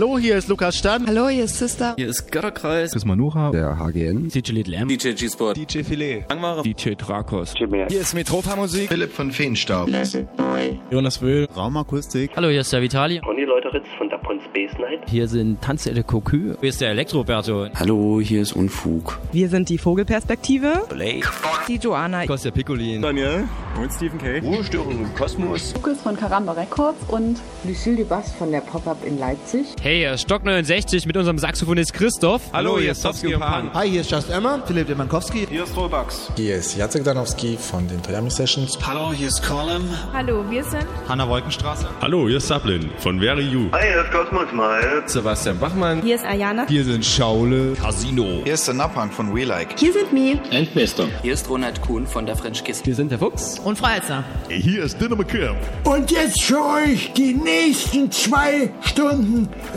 Hallo, hier ist Lukas Stan. Hallo, hier ist Sister. Hier ist Götterkreis. Chris Manuha. Der HGN. DJ Little M. DJ G-Sport. DJ Filet. Langmare. DJ Drakos. Hier ist Metropa Musik. Philipp von Feenstaub. Jonas Wöhl. Raumakustik. Hallo, hier ist der Vitali. Conny Leuteritz von Dapon Space Night. Hier sind Tanze de Cocu. Hier ist der Elektroberto. Hallo, hier ist Unfug. Wir sind die Vogelperspektive. Blake. Die Joanna. Kostja Piccolin. Daniel. Und Stephen K. Ruhestörung im Kosmos. Lukas von Karamba Records und Lucille Dubas von der Pop-Up in Leipzig. Hey, hier ist Stock 69 mit unserem Saxophonist Christoph. Hallo, hier ist Towski und Pan. Hi, hier ist Just Emma. Philipp Demankowski. Hier ist Rollbugs. Hier ist Jacek Danowski von den Toyami Sessions. Hallo, hier ist Colin. Hallo, wir sind Hanna Wolkenstraße. Hallo, hier ist Sablin von Very You. Hi, hier ist Cosmos Mal. Sebastian Bachmann. Hier ist Ayana. Hier sind Schaule. Casino. Hier ist der Napang von We Like. Hier sind Mi. Endbester. Hier ist Ronald Kuhn von der French Kiss. Wir sind der Fuchs. Und Freizer. Hier ist Dinner McCamp. Und jetzt für euch die nächsten zwei Stunden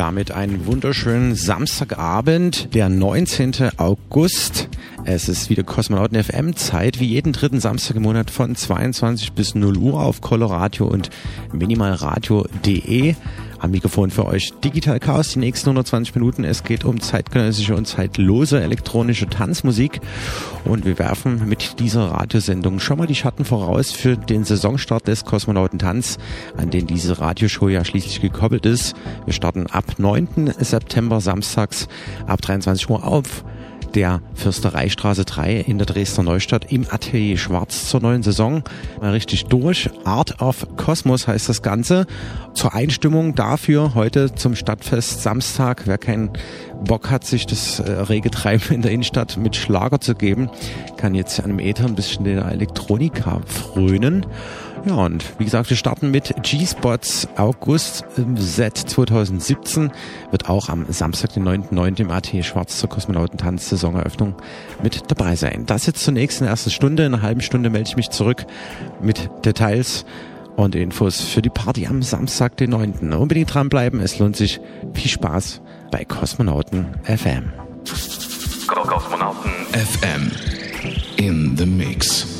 Damit einen wunderschönen Samstagabend, der 19. August. Es ist wieder Kosmonauten FM Zeit, wie jeden dritten Samstag im Monat von 22 bis 0 Uhr auf Coloradio und minimalradio.de. Am Mikrofon für euch Digital Chaos, die nächsten 120 Minuten. Es geht um zeitgenössische und zeitlose elektronische Tanzmusik. Und wir werfen mit dieser Radiosendung schon mal die Schatten voraus für den Saisonstart des Kosmonautentanz, an den diese Radioshow ja schließlich gekoppelt ist. Wir starten ab 9. September samstags ab 23 Uhr auf der Fürstereistraße 3 in der Dresdner Neustadt im Atelier Schwarz zur neuen Saison. Mal richtig durch. Art of Cosmos heißt das Ganze. Zur Einstimmung dafür heute zum Stadtfest Samstag. Wer keinen Bock hat, sich das äh, rege Treiben in der Innenstadt mit Schlager zu geben, kann jetzt an dem Äther ein bisschen der Elektronika frönen. Ja, und wie gesagt, wir starten mit G-Spots August im Set 2017. Wird auch am Samstag, den 9.9. im AT Schwarz zur Kosmonautentanz Saisoneröffnung mit dabei sein. Das jetzt zunächst in der ersten Stunde. In einer halben Stunde melde ich mich zurück mit Details und Infos für die Party am Samstag, den 9. Unbedingt dranbleiben, es lohnt sich. Viel Spaß bei Kosmonauten FM. Kosmonauten FM in the Mix.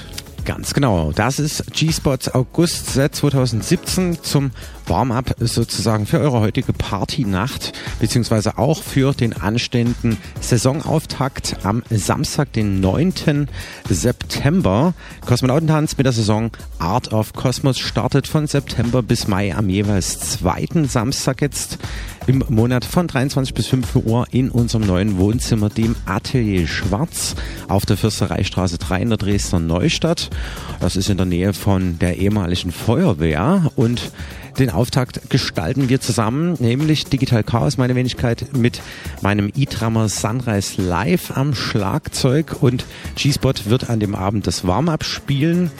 Ganz genau. Das ist G-Spots August 2017 zum Warm-up sozusagen für eure heutige Partynacht, beziehungsweise auch für den anstehenden Saisonauftakt am Samstag, den 9. September. Kosmonautentanz mit der Saison Art of Cosmos startet von September bis Mai am jeweils zweiten Samstag jetzt im Monat von 23 bis 5 Uhr in unserem neuen Wohnzimmer, dem Atelier Schwarz auf der Fürstereistraße 3 in der Dresdner Neustadt. Das ist in der Nähe von der ehemaligen Feuerwehr und den Auftakt gestalten wir zusammen, nämlich Digital Chaos, meine Wenigkeit, mit meinem E-Drummer Sunrise Live am Schlagzeug und G-Spot wird an dem Abend das Warm-up spielen.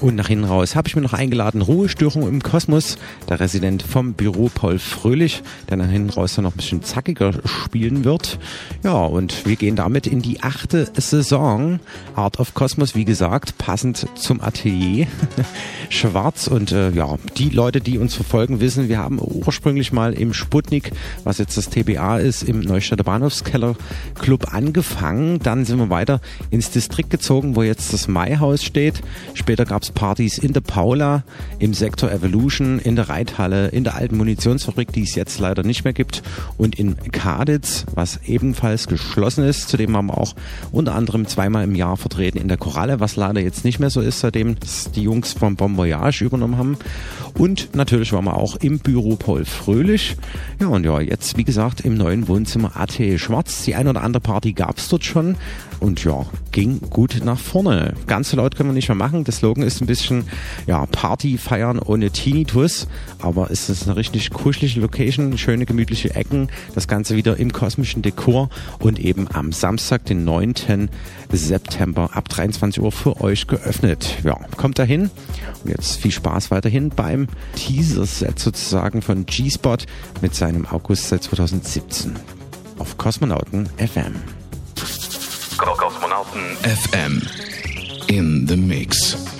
Und nach hinten raus habe ich mir noch eingeladen, Ruhestörung im Kosmos, der Resident vom Büro Paul Fröhlich, der nach hinten raus dann noch ein bisschen zackiger spielen wird. Ja, und wir gehen damit in die achte Saison. Art of Cosmos, wie gesagt, passend zum Atelier. Schwarz und äh, ja, die Leute, die uns verfolgen, wissen, wir haben ursprünglich mal im Sputnik, was jetzt das TBA ist, im Neustädter Bahnhofskeller Club angefangen. Dann sind wir weiter ins Distrikt gezogen, wo jetzt das Maihaus steht. Später gab es Partys in der Paula, im Sektor Evolution, in der Reithalle, in der alten Munitionsfabrik, die es jetzt leider nicht mehr gibt, und in Kaditz, was ebenfalls geschlossen ist. Zudem haben wir auch unter anderem zweimal im Jahr vertreten in der Koralle, was leider jetzt nicht mehr so ist, seitdem die Jungs vom Bon Voyage übernommen haben. Und natürlich waren wir auch im Büro Paul Fröhlich. Ja, und ja, jetzt, wie gesagt, im neuen Wohnzimmer AT Schwarz. Die eine oder andere Party gab es dort schon. Und ja, ging gut nach vorne. Ganz so laut können wir nicht mehr machen. Der Slogan ist ein bisschen, ja, Party feiern ohne Tinnitus. Aber es ist eine richtig kuschelige Location, schöne gemütliche Ecken. Das Ganze wieder im kosmischen Dekor und eben am Samstag, den 9. September ab 23 Uhr für euch geöffnet. Ja, kommt dahin. Und jetzt viel Spaß weiterhin beim Teaser-Set sozusagen von G-Spot mit seinem August-Set 2017 auf Kosmonauten FM. FM in the Mix.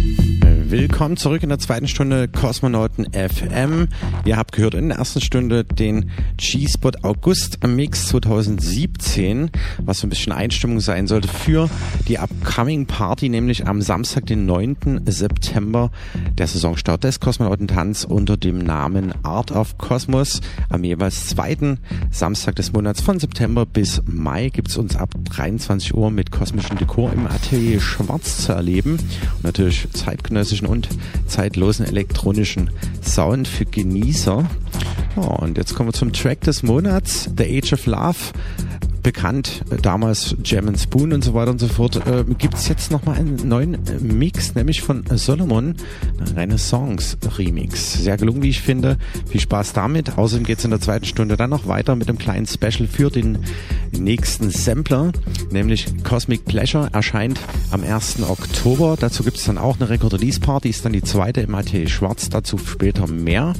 Willkommen zurück in der zweiten Stunde Kosmonauten FM. Ihr habt gehört in der ersten Stunde den G-Spot August Mix 2017, was so ein bisschen Einstimmung sein sollte für die Upcoming Party, nämlich am Samstag, den 9. September, der Saisonstart des Kosmonautentanz unter dem Namen Art of Cosmos. Am jeweils zweiten Samstag des Monats von September bis Mai gibt's uns ab 23 Uhr mit kosmischem Dekor im Atelier Schwarz zu erleben. Und natürlich zeitgenössischen und zeitlosen elektronischen Sound für Genießer. Oh, und jetzt kommen wir zum Track des Monats, The Age of Love bekannt, äh, damals Jam Spoon und so weiter und so fort, äh, gibt es jetzt nochmal einen neuen äh, Mix, nämlich von Solomon, Renaissance Remix. Sehr gelungen, wie ich finde. Viel Spaß damit. Außerdem geht es in der zweiten Stunde dann noch weiter mit einem kleinen Special für den nächsten Sampler, nämlich Cosmic Pleasure, erscheint am 1. Oktober. Dazu gibt es dann auch eine Record-Release-Party, ist dann die zweite im Atelier Schwarz, dazu später mehr.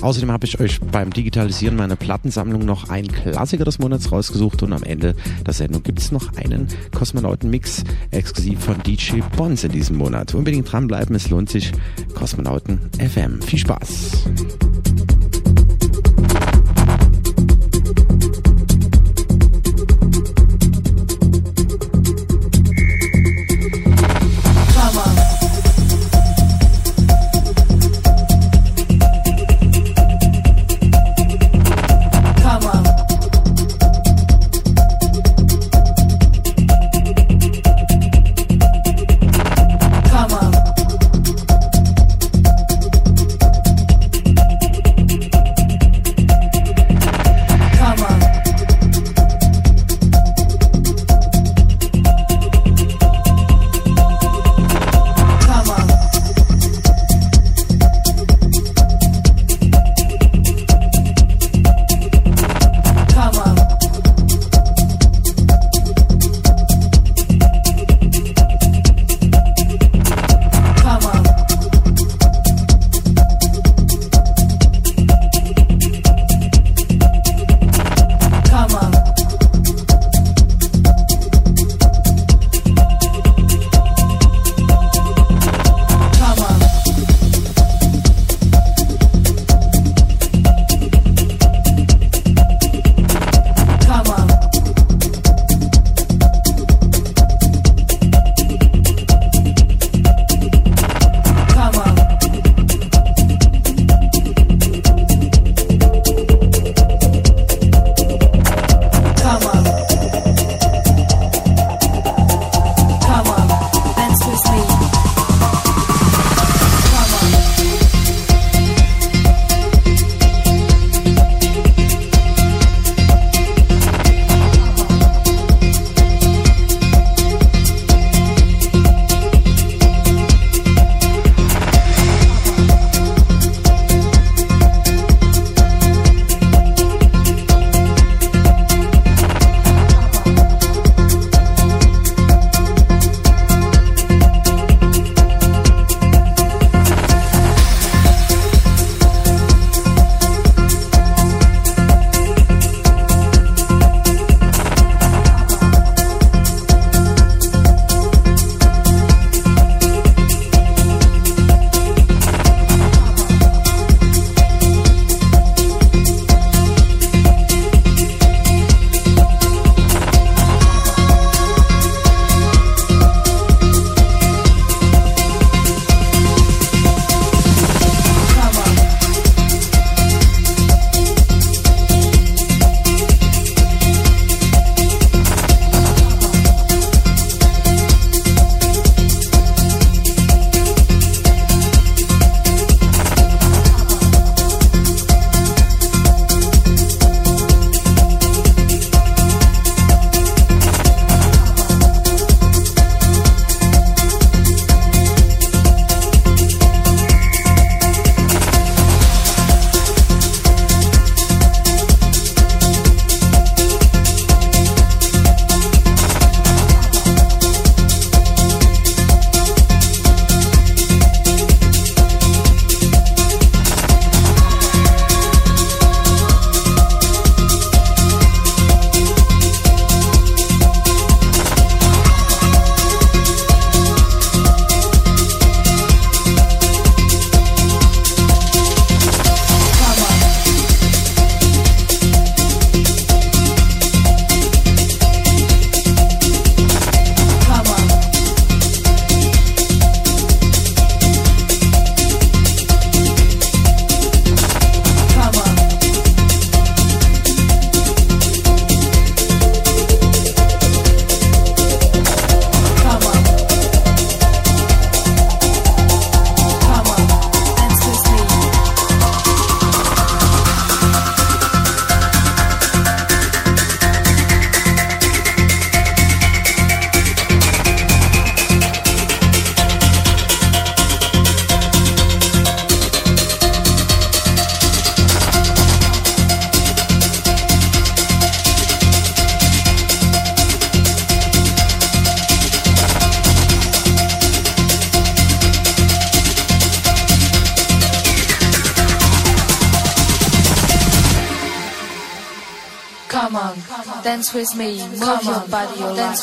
Außerdem habe ich euch beim Digitalisieren meiner Plattensammlung noch einen Klassiker des Monats rausgesucht und am Ende der Sendung gibt es noch einen Kosmonauten-Mix exklusiv von DJ Bons in diesem Monat. Unbedingt dranbleiben, es lohnt sich. Kosmonauten FM. Viel Spaß!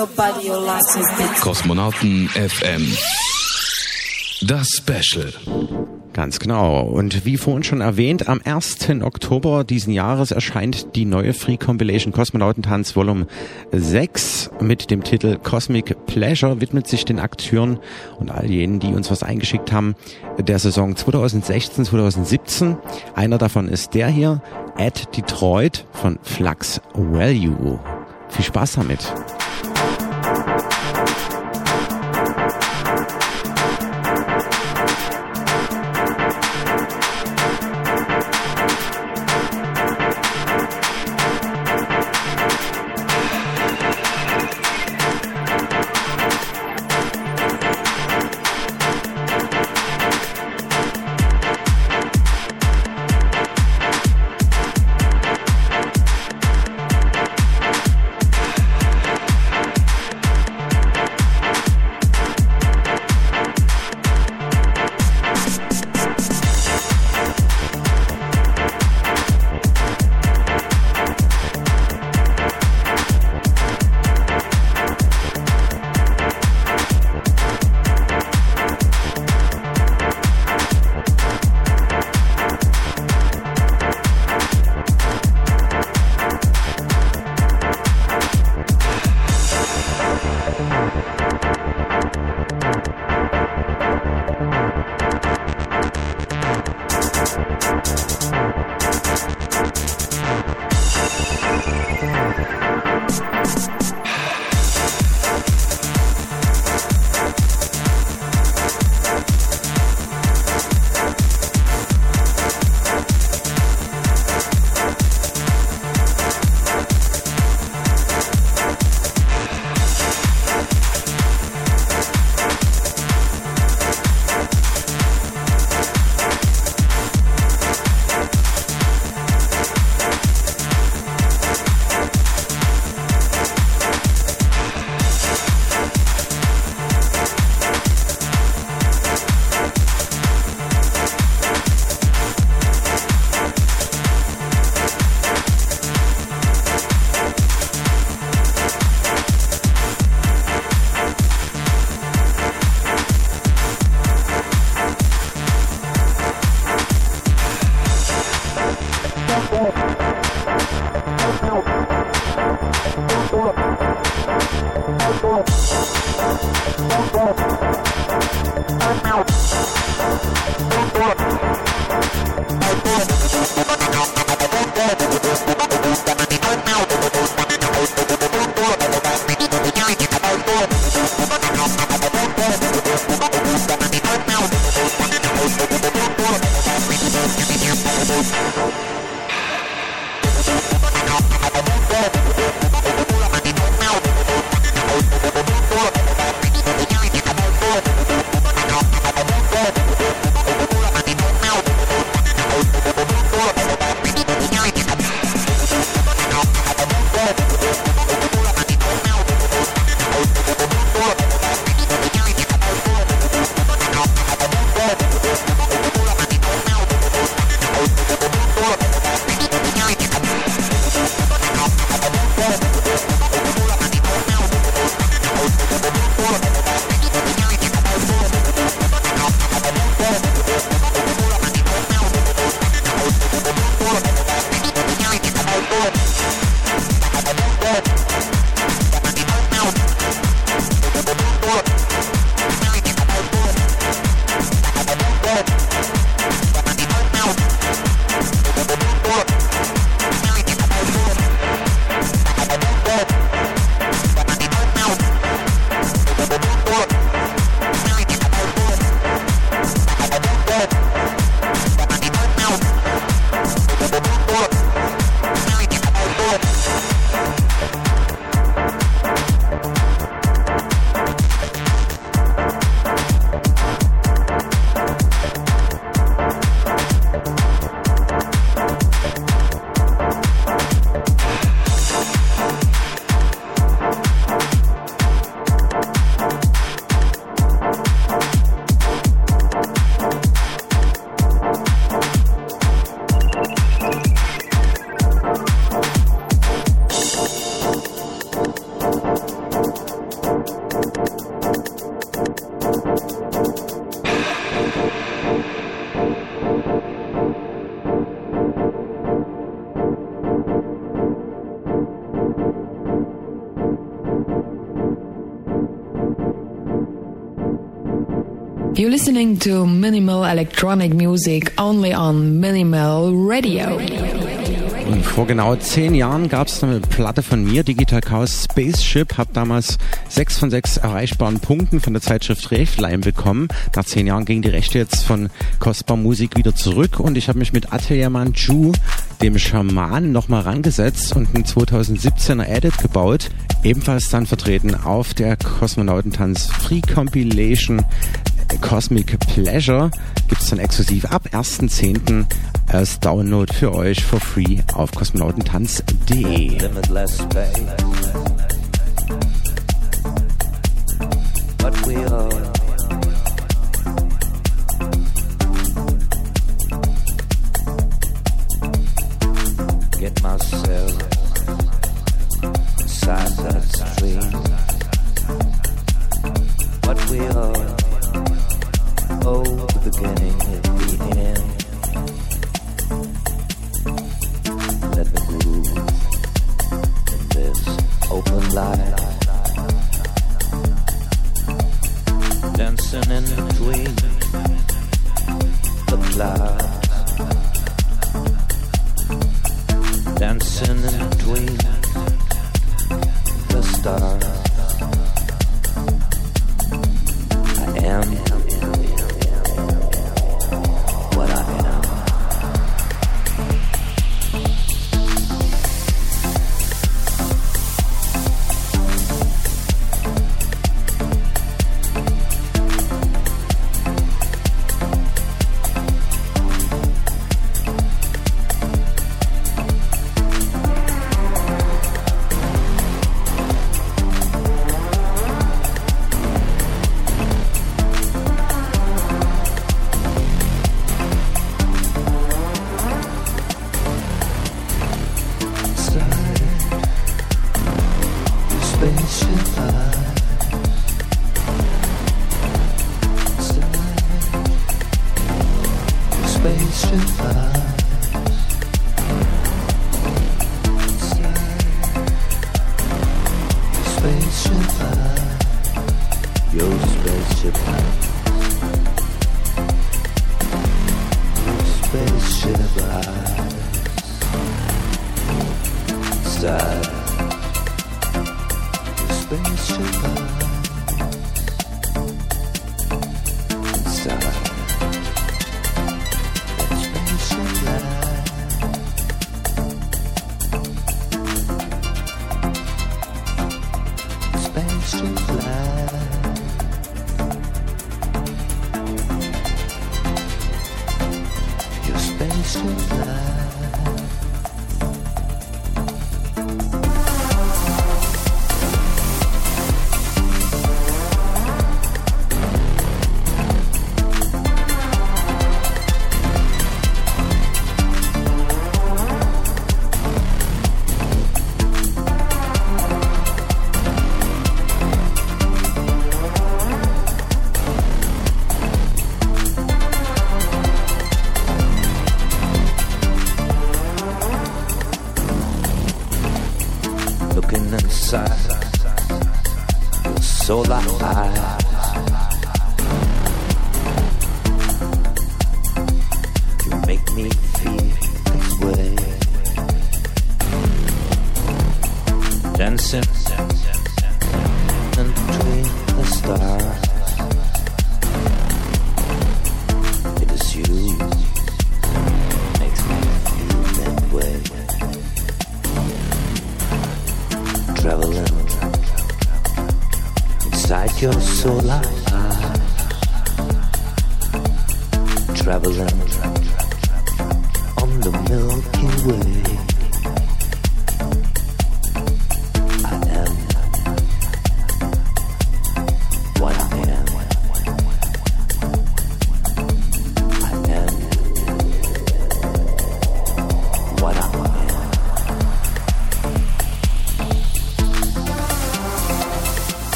Your body, your life is Kosmonauten FM. Das Special. Ganz genau. Und wie vorhin schon erwähnt, am 1. Oktober diesen Jahres erscheint die neue Free Compilation Kosmonautentanz Volume 6 mit dem Titel Cosmic Pleasure, widmet sich den Akteuren und all jenen, die uns was eingeschickt haben, der Saison 2016-2017. Einer davon ist der hier, At Detroit von Flux Value. Viel Spaß damit. You're listening to minimal electronic music only on Minimal Radio. Und vor genau zehn Jahren gab es eine Platte von mir, Digital Chaos Spaceship. Hab damals sechs von sechs erreichbaren Punkten von der Zeitschrift Reflime bekommen. Nach zehn Jahren ging die Rechte jetzt von Kostbar Musik wieder zurück und ich habe mich mit Atelier Manju, dem Schaman, nochmal rangesetzt und einen 2017er Edit gebaut. Ebenfalls dann vertreten auf der Kosmonautentanz Free Compilation Cosmic Pleasure gibt es dann exklusiv ab 1.10. als Download für euch for free auf kosmonautentanz.de. But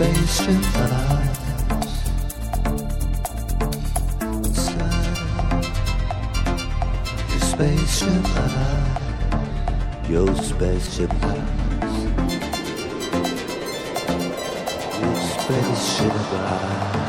spaceship inside your spaceship your spaceship lies your spaceship lies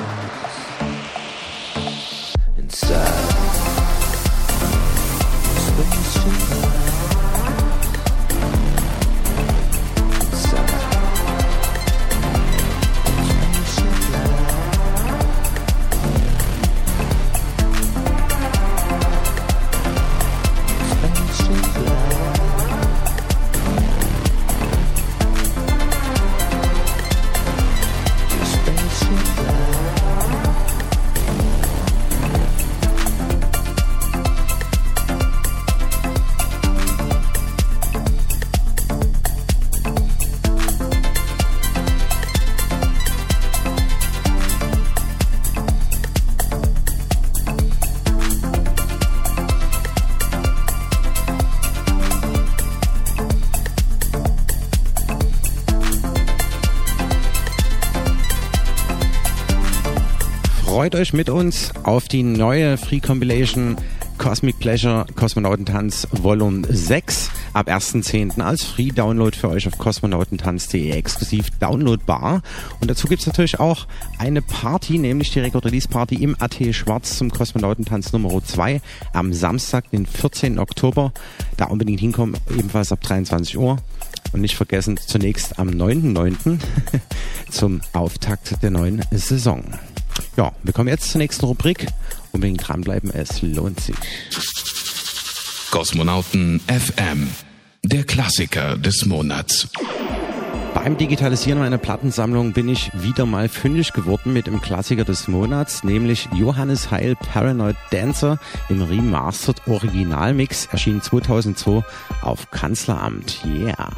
Freut euch mit uns auf die neue Free Compilation Cosmic Pleasure Kosmonautentanz Volume 6 ab 1.10. als Free Download für euch auf kosmonautentanz.de exklusiv downloadbar. Und dazu gibt es natürlich auch eine Party, nämlich die Record Release Party im AT Schwarz zum Kosmonautentanz Nummer 2 am Samstag, den 14. Oktober. Da unbedingt hinkommen, ebenfalls ab 23 Uhr. Und nicht vergessen, zunächst am 9.9. zum Auftakt der neuen Saison. Ja, wir kommen jetzt zur nächsten Rubrik. Unbedingt dranbleiben, es lohnt sich. Kosmonauten FM, der Klassiker des Monats. Beim Digitalisieren meiner Plattensammlung bin ich wieder mal fündig geworden mit dem Klassiker des Monats, nämlich Johannes Heil Paranoid Dancer im Remastered Originalmix, erschien 2002 auf Kanzleramt. Yeah!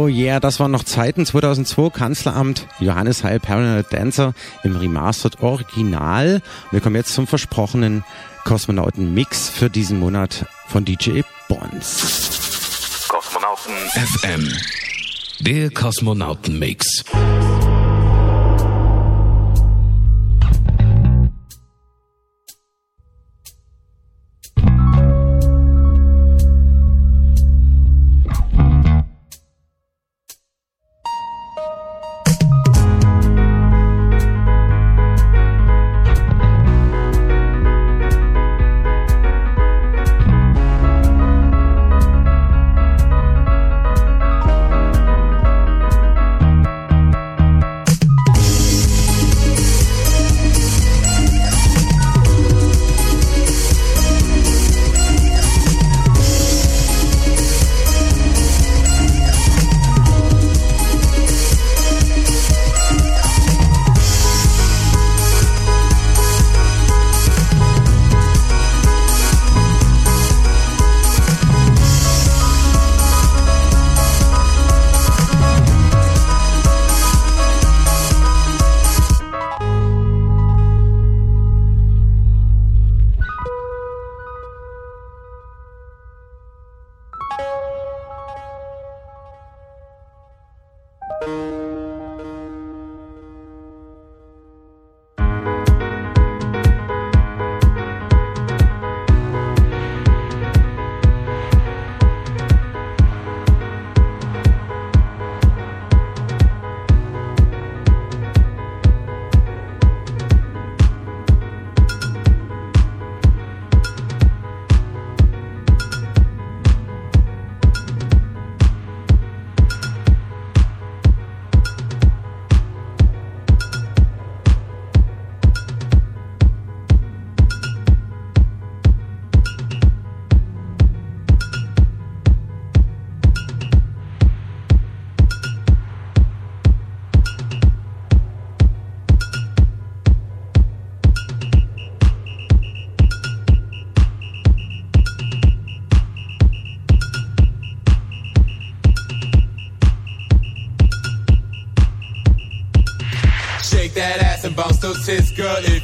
Oh yeah, das waren noch Zeiten 2002, Kanzleramt, Johannes Heil, Paranoid Dancer im Remastered Original. Wir kommen jetzt zum versprochenen Kosmonauten-Mix für diesen Monat von DJ Bonds. Kosmonauten FM. Der Kosmonauten-Mix.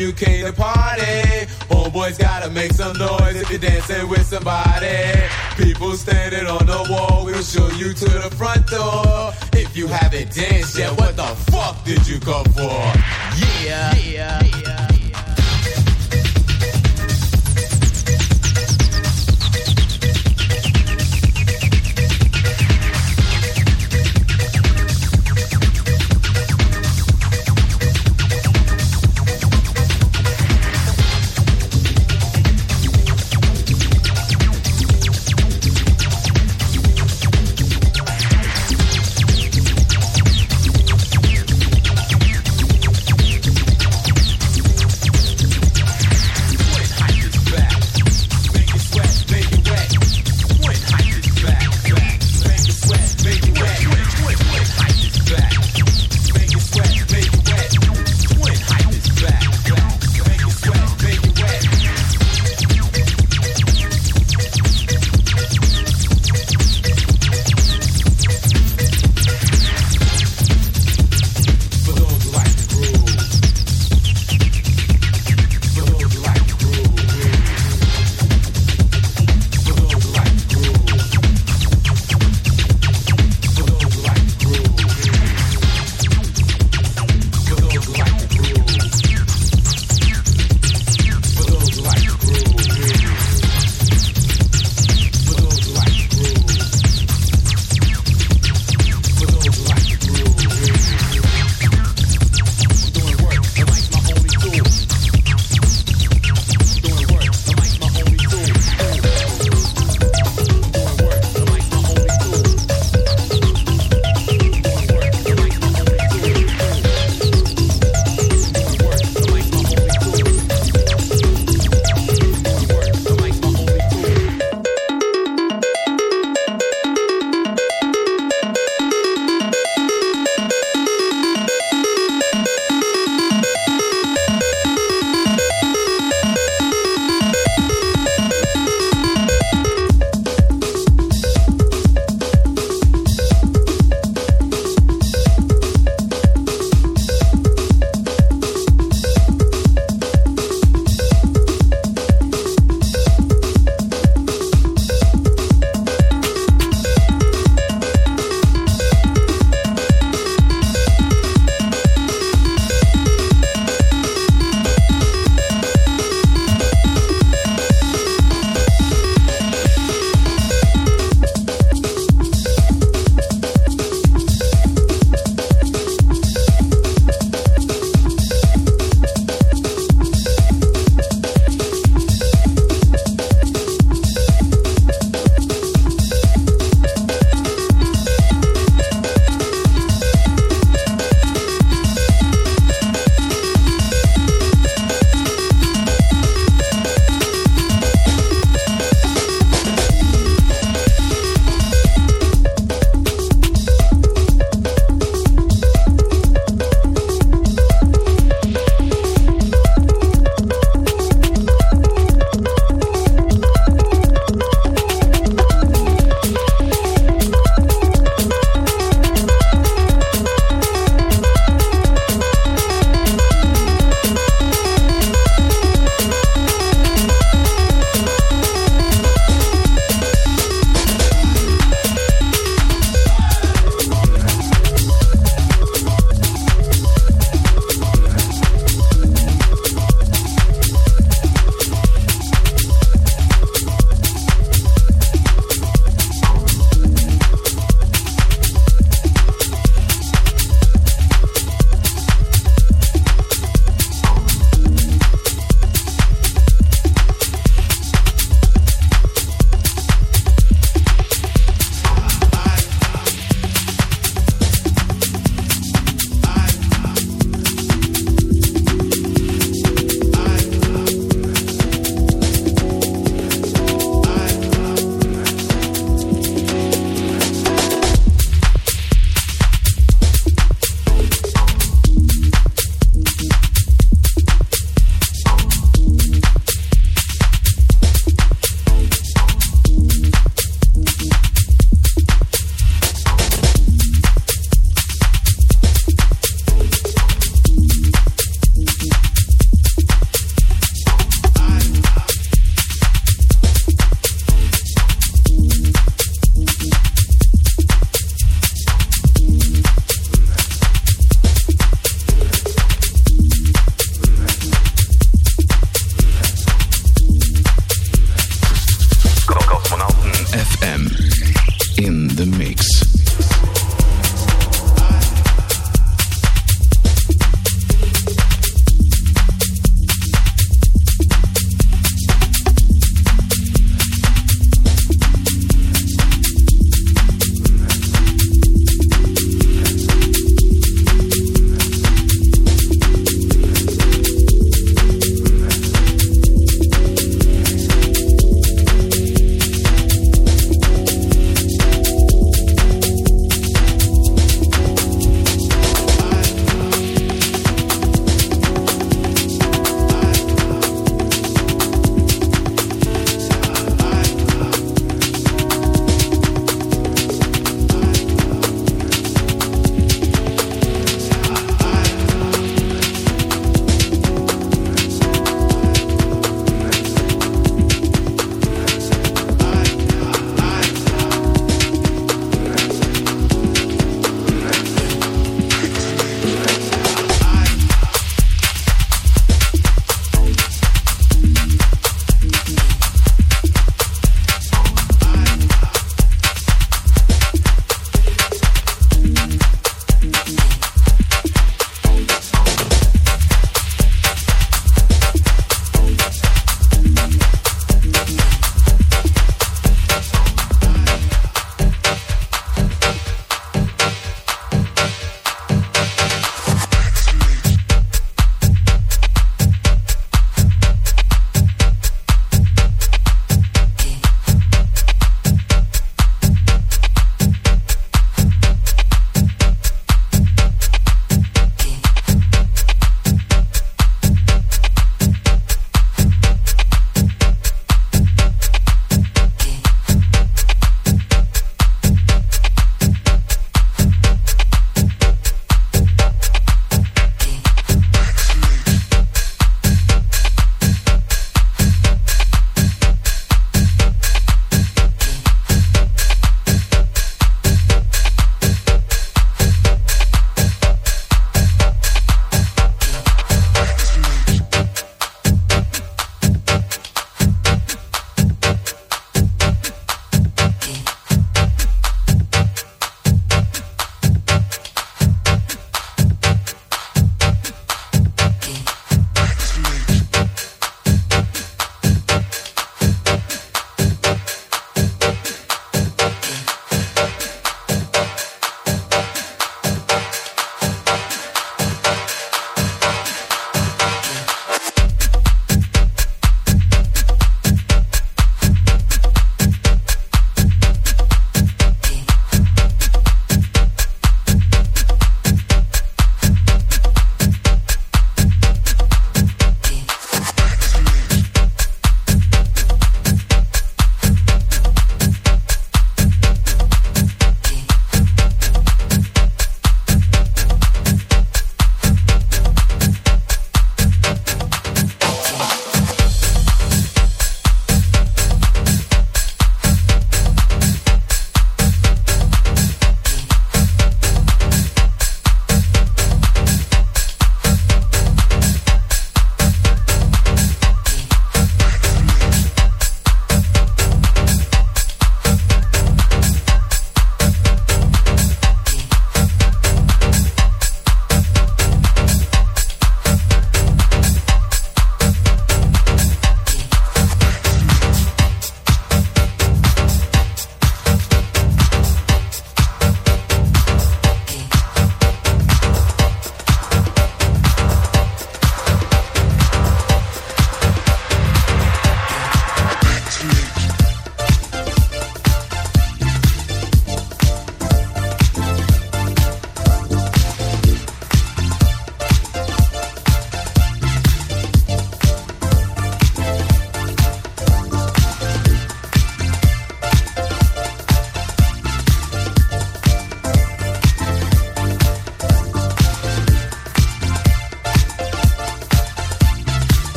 You came to party. Homeboys gotta make some noise if you're dancing with somebody. People standing on the wall, we'll show you to the front door. If you haven't danced yet, what the fuck did you come for? Yeah, yeah, yeah.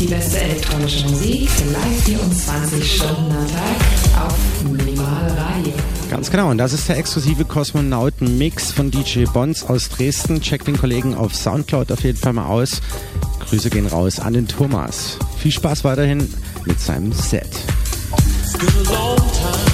Die beste elektronische Musik live 24 Stunden am Tag auf Minimal Radio. Ganz genau, und das ist der exklusive Kosmonauten-Mix von DJ Bonds aus Dresden. Checkt den Kollegen auf Soundcloud auf jeden Fall mal aus. Grüße gehen raus an den Thomas. Viel Spaß weiterhin mit seinem Set. It's been a long time.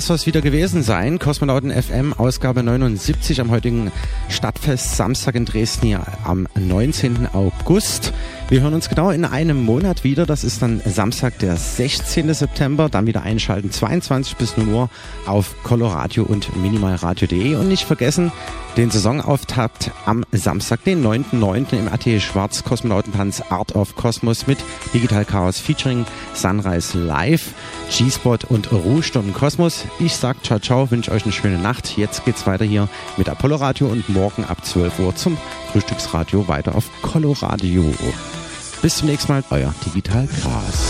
Das soll es wieder gewesen sein. Kosmonauten FM, Ausgabe 79 am heutigen Stadtfest Samstag in Dresden hier am 19. August. Wir hören uns genau in einem Monat wieder. Das ist dann Samstag, der 16. September. Dann wieder einschalten, 22 bis 0 Uhr auf Coloradio und minimalradio.de. Und nicht vergessen, den Saisonauftakt am Samstag, den 9.9. im RTL Schwarz Kosmonautentanz Art of Cosmos mit Digital Chaos featuring Sunrise Live, G-Spot und Ruhestunde Kosmos. Ich sag ciao ciao, wünsche euch eine schöne Nacht. Jetzt geht's weiter hier mit Apollo Radio und morgen ab 12 Uhr zum Frühstücksradio weiter auf Coloradio. Bis zum nächsten Mal, euer Digital Chaos.